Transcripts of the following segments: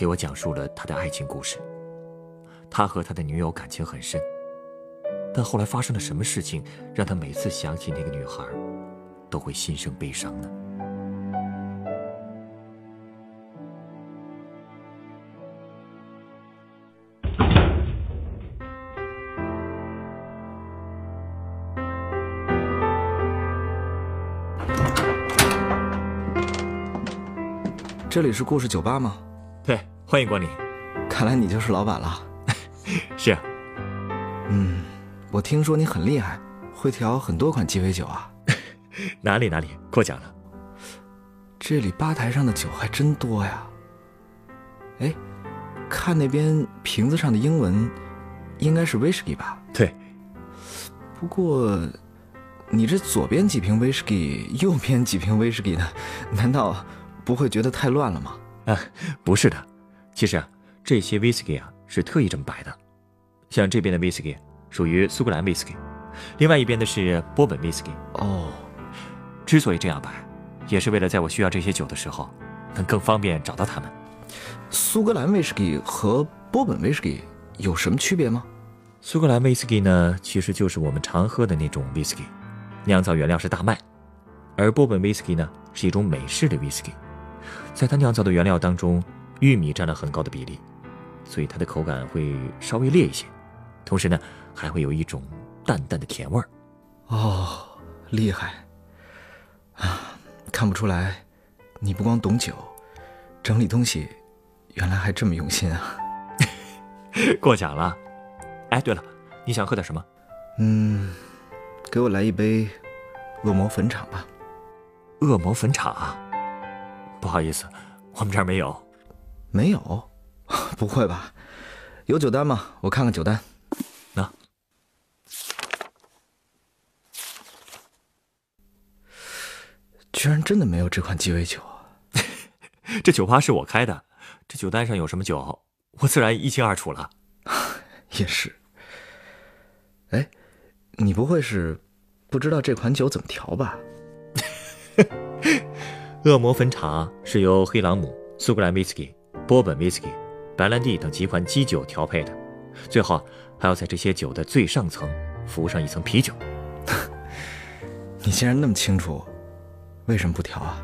给我讲述了他的爱情故事。他和他的女友感情很深，但后来发生了什么事情，让他每次想起那个女孩，都会心生悲伤呢？这里是故事酒吧吗？对，欢迎光临。看来你就是老板了。是啊，嗯，我听说你很厉害，会调很多款鸡尾酒啊。哪里哪里，过奖了。这里吧台上的酒还真多呀。哎，看那边瓶子上的英文，应该是威士忌吧？对。不过，你这左边几瓶威士忌，右边几瓶威士忌的，难道？不会觉得太乱了吗？啊，不是的，其实啊，这些威士忌啊是特意这么摆的。像这边的威士忌属于苏格兰威士忌，另外一边的是波本威士忌。哦，之所以这样摆，也是为了在我需要这些酒的时候，能更方便找到它们。苏格兰威士忌和波本威士忌有什么区别吗？苏格兰威士忌呢，其实就是我们常喝的那种威士忌，酿造原料是大麦，而波本威士忌呢是一种美式的威士忌。在它酿造的原料当中，玉米占了很高的比例，所以它的口感会稍微烈一些，同时呢，还会有一种淡淡的甜味儿。哦，厉害！啊，看不出来，你不光懂酒，整理东西，原来还这么用心啊！过奖了。哎，对了，你想喝点什么？嗯，给我来一杯恶魔坟场吧。恶魔坟场。不好意思，我们这儿没有。没有？不会吧？有酒单吗？我看看酒单。那，居然真的没有这款鸡尾酒。这酒吧是我开的，这酒单上有什么酒，我自然一清二楚了。也是。哎，你不会是不知道这款酒怎么调吧？恶魔坟场是由黑朗姆、苏格兰威士忌、波本威士忌、白兰地等几款基酒调配的，最后还要在这些酒的最上层浮上一层啤酒。你既然那么清楚，为什么不调啊？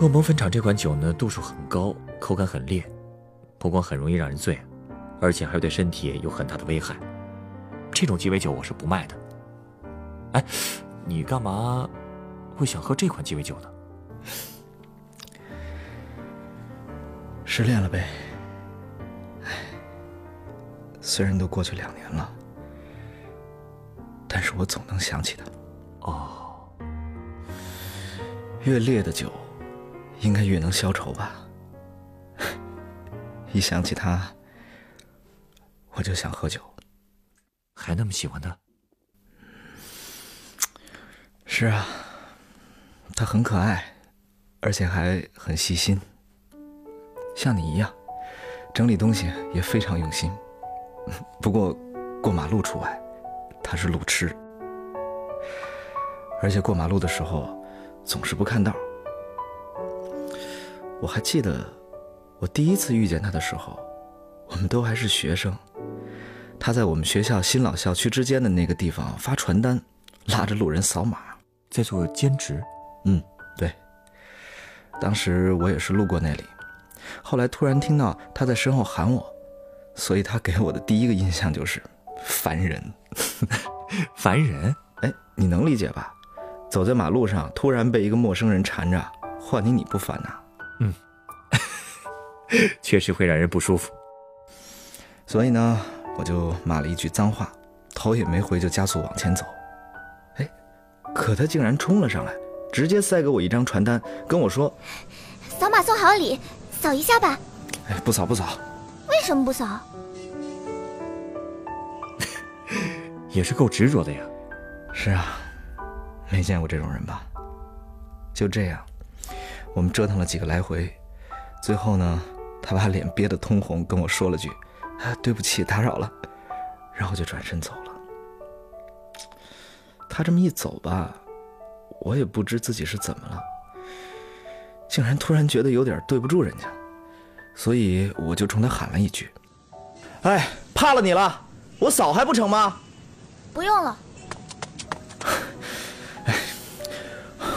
恶魔坟场这款酒呢，度数很高，口感很烈，不光很容易让人醉，而且还对身体有很大的危害。这种鸡尾酒我是不卖的。哎，你干嘛会想喝这款鸡尾酒呢？失恋了呗，唉，虽然都过去两年了，但是我总能想起他。哦，越烈的酒，应该越能消愁吧？一想起他，我就想喝酒。还那么喜欢他？是啊，他很可爱。而且还很细心，像你一样，整理东西也非常用心。不过，过马路除外，他是路痴，而且过马路的时候总是不看道。我还记得，我第一次遇见他的时候，我们都还是学生，他在我们学校新老校区之间的那个地方发传单，拉着路人扫码，在做兼职。嗯。对当时我也是路过那里，后来突然听到他在身后喊我，所以他给我的第一个印象就是烦人。烦人？哎，你能理解吧？走在马路上，突然被一个陌生人缠着，换你你不烦呐？嗯，确实会让人不舒服。所以呢，我就骂了一句脏话，头也没回就加速往前走。哎，可他竟然冲了上来。直接塞给我一张传单，跟我说：“扫码送好礼，扫一下吧。”哎，不扫不扫。为什么不扫？也是够执着的呀。是啊，没见过这种人吧？就这样，我们折腾了几个来回，最后呢，他把脸憋得通红，跟我说了句：“啊，对不起，打扰了。”然后就转身走了。他这么一走吧，我也不知自己是怎么了，竟然突然觉得有点对不住人家，所以我就冲他喊了一句：“哎，怕了你了，我扫还不成吗？”不用了。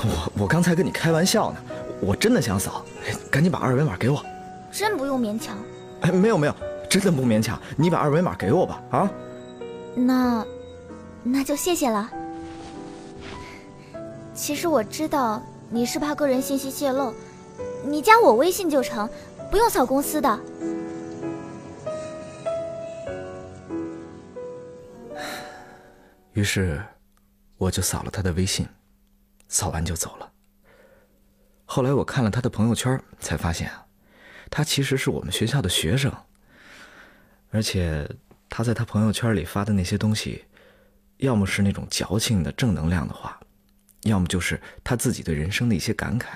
我我刚才跟你开玩笑呢，我真的想扫，赶紧把二维码给我。真不用勉强。哎，没有没有，真的不勉强，你把二维码给我吧，啊？那，那就谢谢了。其实我知道你是怕个人信息泄露，你加我微信就成，不用扫公司的。于是，我就扫了他的微信，扫完就走了。后来我看了他的朋友圈，才发现啊，他其实是我们学校的学生。而且他在他朋友圈里发的那些东西，要么是那种矫情的正能量的话，要么就是他自己对人生的一些感慨。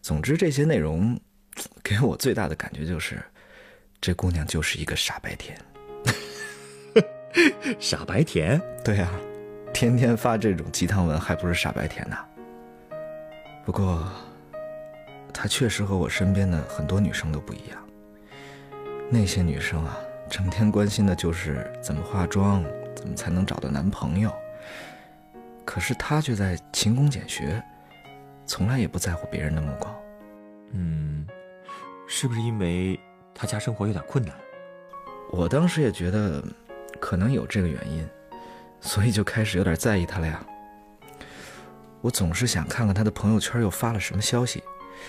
总之，这些内容给我最大的感觉就是，这姑娘就是一个傻白甜。傻白甜，对呀，天天发这种鸡汤文，还不是傻白甜呐？不过，她确实和我身边的很多女生都不一样。那些女生啊，整天关心的就是怎么化妆，怎么才能找到男朋友。可是他却在勤工俭学，从来也不在乎别人的目光。嗯，是不是因为他家生活有点困难？我当时也觉得。可能有这个原因，所以就开始有点在意他了呀。我总是想看看他的朋友圈又发了什么消息，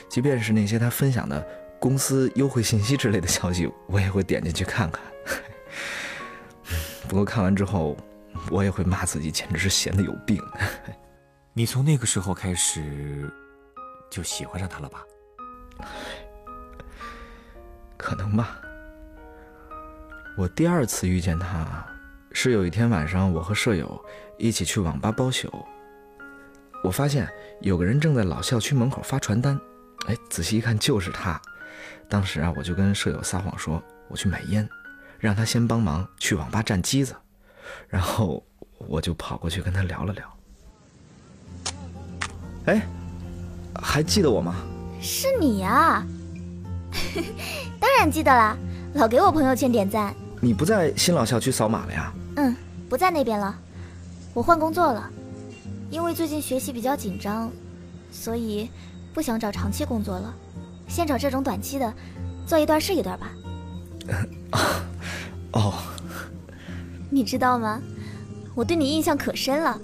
即便是那些他分享的公司优惠信息之类的消息，我也会点进去看看。不过看完之后，我也会骂自己，简直是闲的有病。你从那个时候开始就喜欢上他了吧？可能吧。我第二次遇见他，是有一天晚上，我和舍友一起去网吧包宿。我发现有个人正在老校区门口发传单，哎，仔细一看就是他。当时啊，我就跟舍友撒谎说我去买烟，让他先帮忙去网吧占机子，然后我就跑过去跟他聊了聊。哎，还记得我吗？是你呀，当然记得啦，老给我朋友圈点赞。你不在新老校区扫码了呀？嗯，不在那边了，我换工作了，因为最近学习比较紧张，所以不想找长期工作了，先找这种短期的，做一段是一段吧。哦，你知道吗？我对你印象可深了。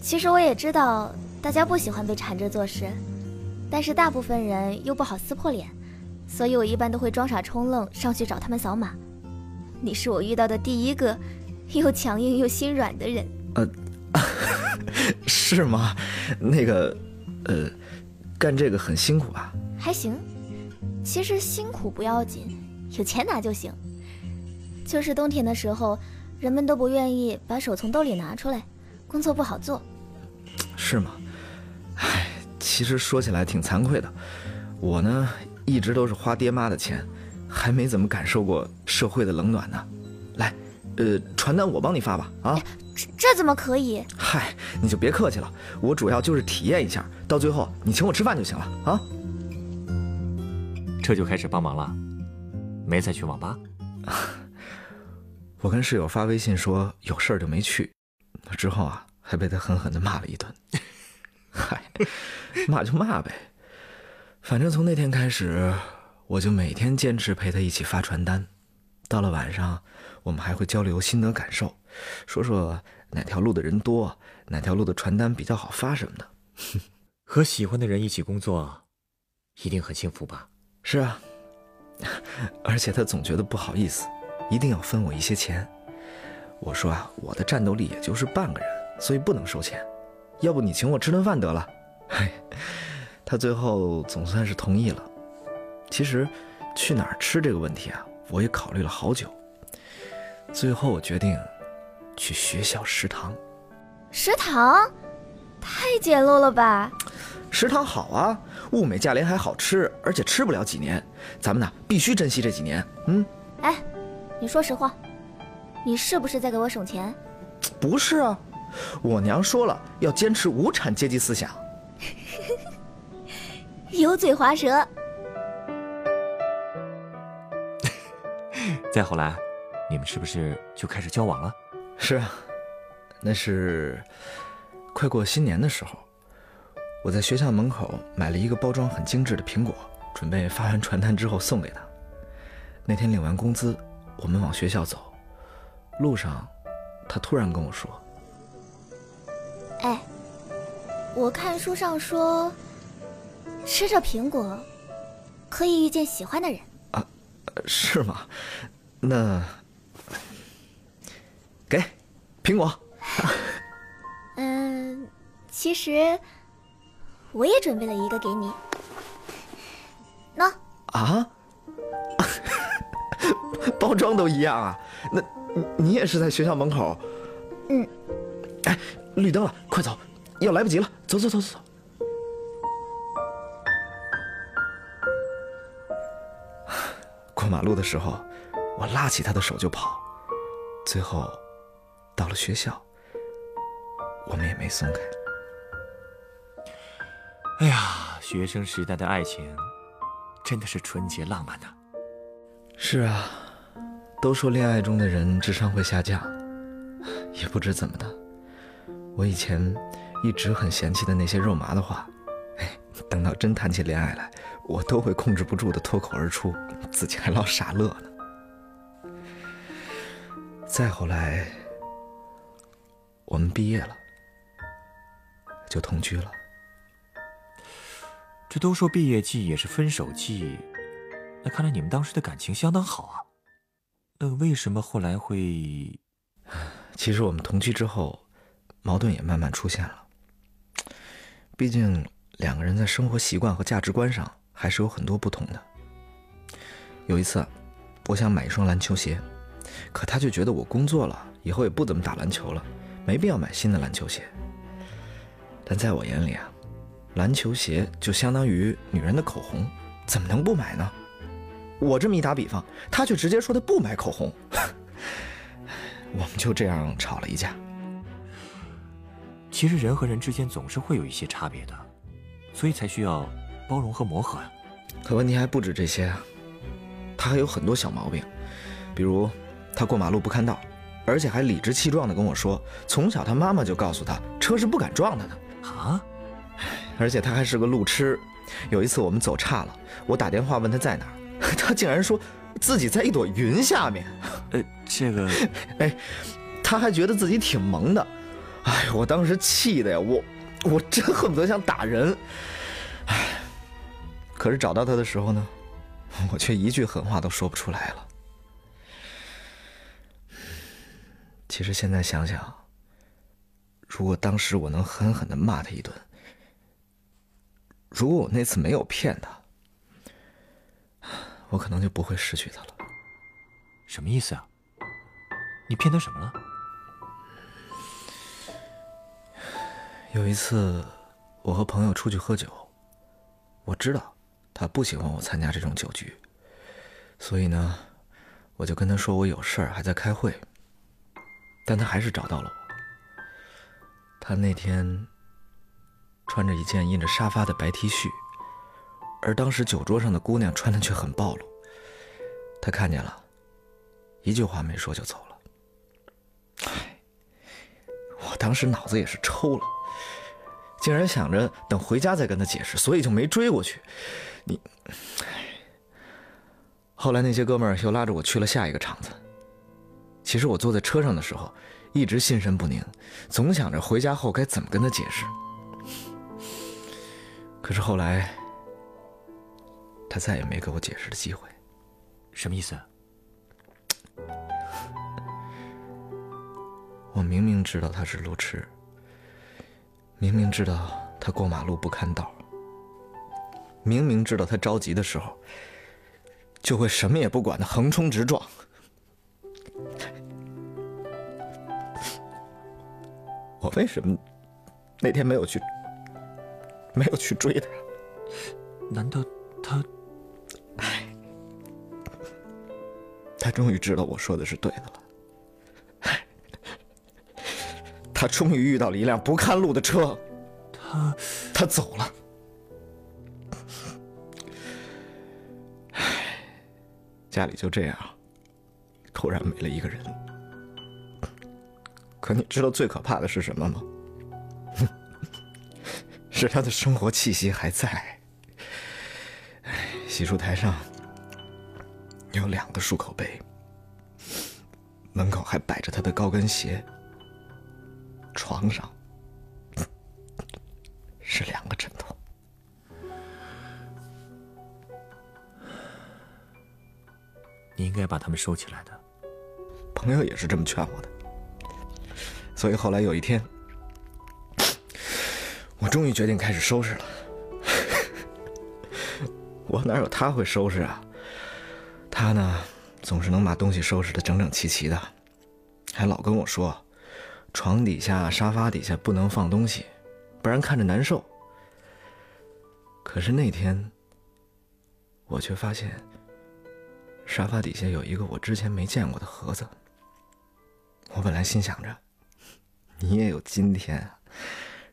其实我也知道大家不喜欢被缠着做事，但是大部分人又不好撕破脸，所以我一般都会装傻充愣上去找他们扫码。你是我遇到的第一个又强硬又心软的人。呃，是吗？那个，呃，干这个很辛苦吧？还行，其实辛苦不要紧，有钱拿就行。就是冬天的时候，人们都不愿意把手从兜里拿出来，工作不好做。是吗？唉，其实说起来挺惭愧的，我呢一直都是花爹妈的钱。还没怎么感受过社会的冷暖呢，来，呃，传单我帮你发吧，啊，这这怎么可以？嗨，你就别客气了，我主要就是体验一下，到最后你请我吃饭就行了啊。这就开始帮忙了，没再去网吧。我跟室友发微信说有事儿就没去，之后啊还被他狠狠的骂了一顿。嗨，骂就骂呗，反正从那天开始。我就每天坚持陪他一起发传单，到了晚上，我们还会交流心得感受，说说哪条路的人多，哪条路的传单比较好发什么的。和喜欢的人一起工作，一定很幸福吧？是啊，而且他总觉得不好意思，一定要分我一些钱。我说啊，我的战斗力也就是半个人，所以不能收钱。要不你请我吃顿饭得了。嘿，他最后总算是同意了。其实，去哪儿吃这个问题啊，我也考虑了好久。最后我决定去学校食堂。食堂？太简陋了吧？食堂好啊，物美价廉还好吃，而且吃不了几年。咱们呢，必须珍惜这几年。嗯，哎，你说实话，你是不是在给我省钱？不是啊，我娘说了，要坚持无产阶级思想。油嘴滑舌。再后来，你们是不是就开始交往了？是啊，那是快过新年的时候，我在学校门口买了一个包装很精致的苹果，准备发完传单之后送给他。那天领完工资，我们往学校走，路上，他突然跟我说：“哎，我看书上说，吃着苹果，可以遇见喜欢的人。”啊，是吗？那给苹果。嗯，其实我也准备了一个给你。喏。啊？包装都一样啊？那你也是在学校门口？嗯。哎，绿灯了，快走，要来不及了。走走走走走。过马路的时候。我拉起他的手就跑，最后到了学校，我们也没松开。哎呀，学生时代的爱情真的是纯洁浪漫呐。是啊，都说恋爱中的人智商会下降，也不知怎么的，我以前一直很嫌弃的那些肉麻的话，哎，等到真谈起恋爱来，我都会控制不住的脱口而出，自己还老傻乐呢。再后来，我们毕业了，就同居了。这都说毕业季也是分手季，那看来你们当时的感情相当好啊。那为什么后来会？其实我们同居之后，矛盾也慢慢出现了。毕竟两个人在生活习惯和价值观上还是有很多不同的。有一次，我想买一双篮球鞋。可他就觉得我工作了以后也不怎么打篮球了，没必要买新的篮球鞋。但在我眼里啊，篮球鞋就相当于女人的口红，怎么能不买呢？我这么一打比方，他却直接说他不买口红。我们就这样吵了一架。其实人和人之间总是会有一些差别的，所以才需要包容和磨合啊。可问题还不止这些啊，他还有很多小毛病，比如。他过马路不看道，而且还理直气壮地跟我说，从小他妈妈就告诉他，车是不敢撞他的啊。而且他还是个路痴。有一次我们走岔了，我打电话问他在哪儿，他竟然说自己在一朵云下面。呃，这个，哎，他还觉得自己挺萌的。哎，我当时气的呀，我我真恨不得想打人。哎，可是找到他的时候呢，我却一句狠话都说不出来了。其实现在想想，如果当时我能狠狠的骂他一顿，如果我那次没有骗他，我可能就不会失去他了。什么意思啊？你骗他什么了？有一次，我和朋友出去喝酒，我知道他不喜欢我参加这种酒局，所以呢，我就跟他说我有事儿，还在开会。但他还是找到了我。他那天穿着一件印着沙发的白 T 恤，而当时酒桌上的姑娘穿的却很暴露。他看见了，一句话没说就走了。唉，我当时脑子也是抽了，竟然想着等回家再跟他解释，所以就没追过去。你，唉后来那些哥们儿又拉着我去了下一个场子。其实我坐在车上的时候，一直心神不宁，总想着回家后该怎么跟他解释。可是后来，他再也没给我解释的机会。什么意思？我明明知道他是路痴，明明知道他过马路不看道，明明知道他着急的时候，就会什么也不管的横冲直撞。我为什么那天没有去，没有去追他？难道他？他终于知道我说的是对的了。他终于遇到了一辆不看路的车。他他走了。家里就这样，突然没了一个人。可你知道最可怕的是什么吗？是他的生活气息还在。洗漱台上有两个漱口杯，门口还摆着他的高跟鞋，床上是两个枕头。你应该把他们收起来的。朋友也是这么劝我的，所以后来有一天，我终于决定开始收拾了。我哪有他会收拾啊？他呢，总是能把东西收拾的整整齐齐的，还老跟我说，床底下、沙发底下不能放东西，不然看着难受。可是那天，我却发现，沙发底下有一个我之前没见过的盒子。我本来心想着，你也有今天，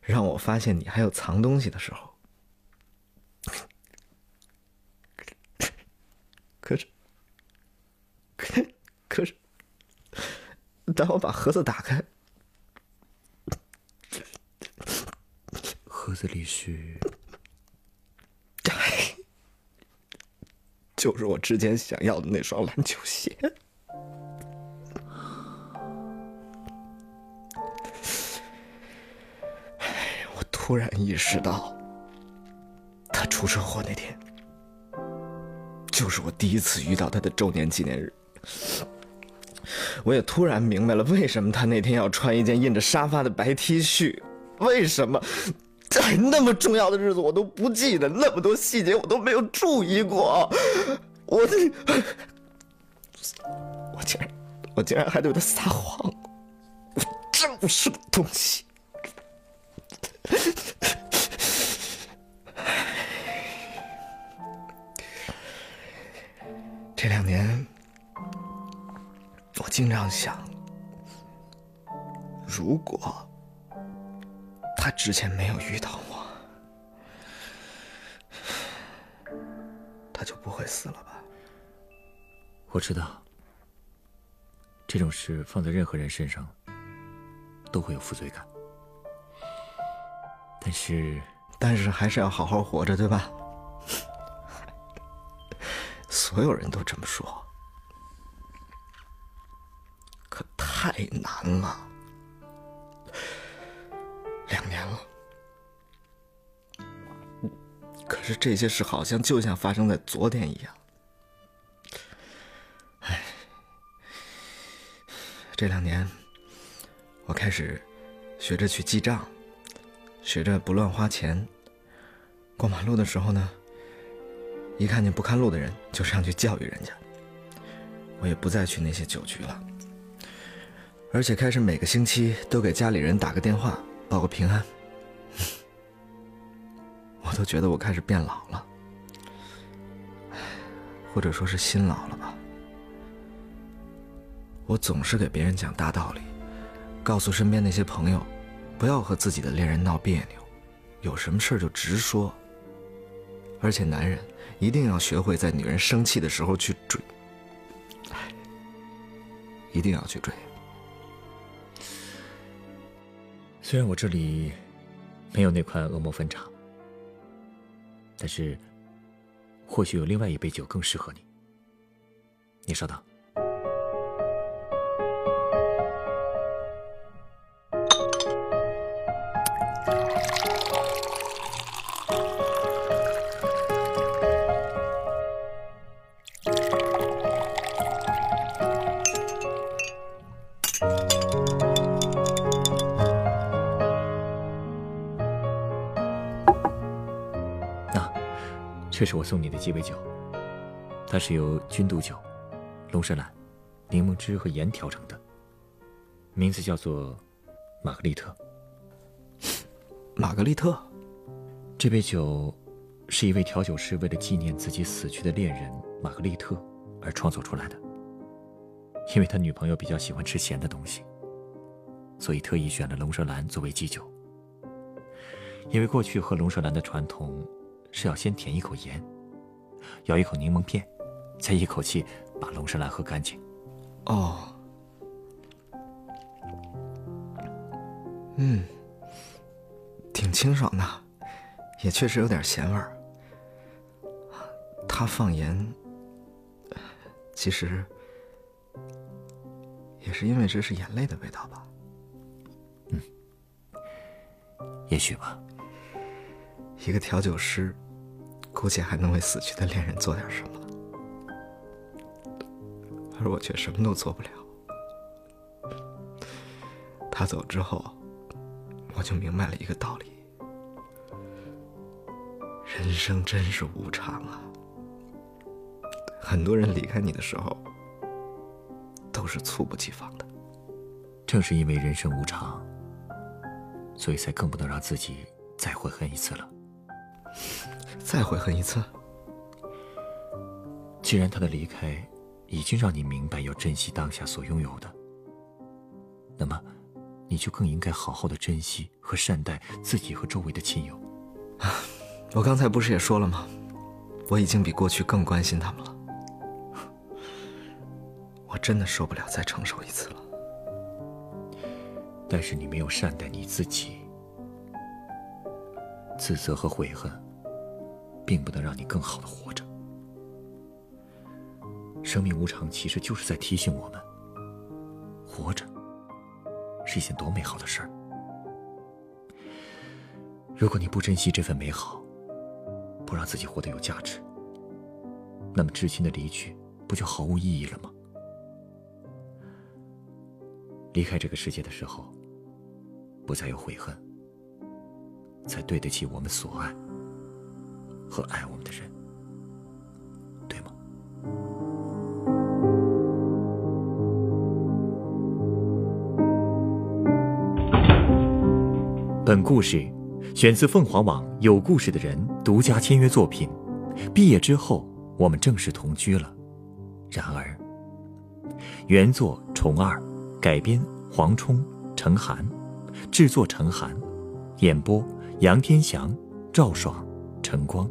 让我发现你还有藏东西的时候。可是，可可是，当我把盒子打开，盒子里是，就是我之前想要的那双篮球鞋。我突然意识到，他出车祸那天。就是我第一次遇到他的周年纪念日，我也突然明白了为什么他那天要穿一件印着沙发的白 T 恤，为什么在那么重要的日子我都不记得，那么多细节我都没有注意过，我我竟然我竟然还对他撒谎，我真不是个东西。这两年，经常想，如果他之前没有遇到我，他就不会死了吧？我知道，这种事放在任何人身上都会有负罪感，但是，但是还是要好好活着，对吧？所有人都这么说，太难了。两年了，可是这些事好像就像发生在昨天一样。唉，这两年，我开始学着去记账，学着不乱花钱。过马路的时候呢？一看见不看路的人，就上去教育人家。我也不再去那些酒局了，而且开始每个星期都给家里人打个电话，报个平安。我都觉得我开始变老了，或者说是心老了吧。我总是给别人讲大道理，告诉身边那些朋友，不要和自己的恋人闹别扭，有什么事就直说。而且男人。一定要学会在女人生气的时候去追，一定要去追。虽然我这里没有那款恶魔分茶，但是或许有另外一杯酒更适合你。你稍等。这是我送你的鸡尾酒，它是由君度酒、龙舌兰、柠檬汁和盐调成的，名字叫做玛格丽特。玛格丽特，这杯酒是一位调酒师为了纪念自己死去的恋人玛格丽特而创作出来的。因为他女朋友比较喜欢吃咸的东西，所以特意选了龙舌兰作为基酒。因为过去喝龙舌兰的传统是要先舔一口盐，咬一口柠檬片，再一口气把龙舌兰喝干净。哦，嗯，挺清爽的，也确实有点咸味儿。他放盐，其实。也是因为这是眼泪的味道吧？嗯，也许吧。一个调酒师，估计还能为死去的恋人做点什么，而我却什么都做不了。他走之后，我就明白了一个道理：人生真是无常啊！很多人离开你的时候。都是猝不及防的。正是因为人生无常，所以才更不能让自己再悔恨一次了。再悔恨一次？既然他的离开已经让你明白要珍惜当下所拥有的，那么你就更应该好好的珍惜和善待自己和周围的亲友。我刚才不是也说了吗？我已经比过去更关心他们了。我真的受不了再承受一次了。但是你没有善待你自己，自责和悔恨，并不能让你更好的活着。生命无常，其实就是在提醒我们，活着是一件多美好的事儿。如果你不珍惜这份美好，不让自己活得有价值，那么至亲的离去，不就毫无意义了吗？离开这个世界的时候，不再有悔恨，才对得起我们所爱和爱我们的人，对吗？本故事选自凤凰网有故事的人独家签约作品。毕业之后，我们正式同居了。然而，原作虫二。改编：黄冲、程寒，制作：程寒，演播：杨天祥、赵爽、陈光，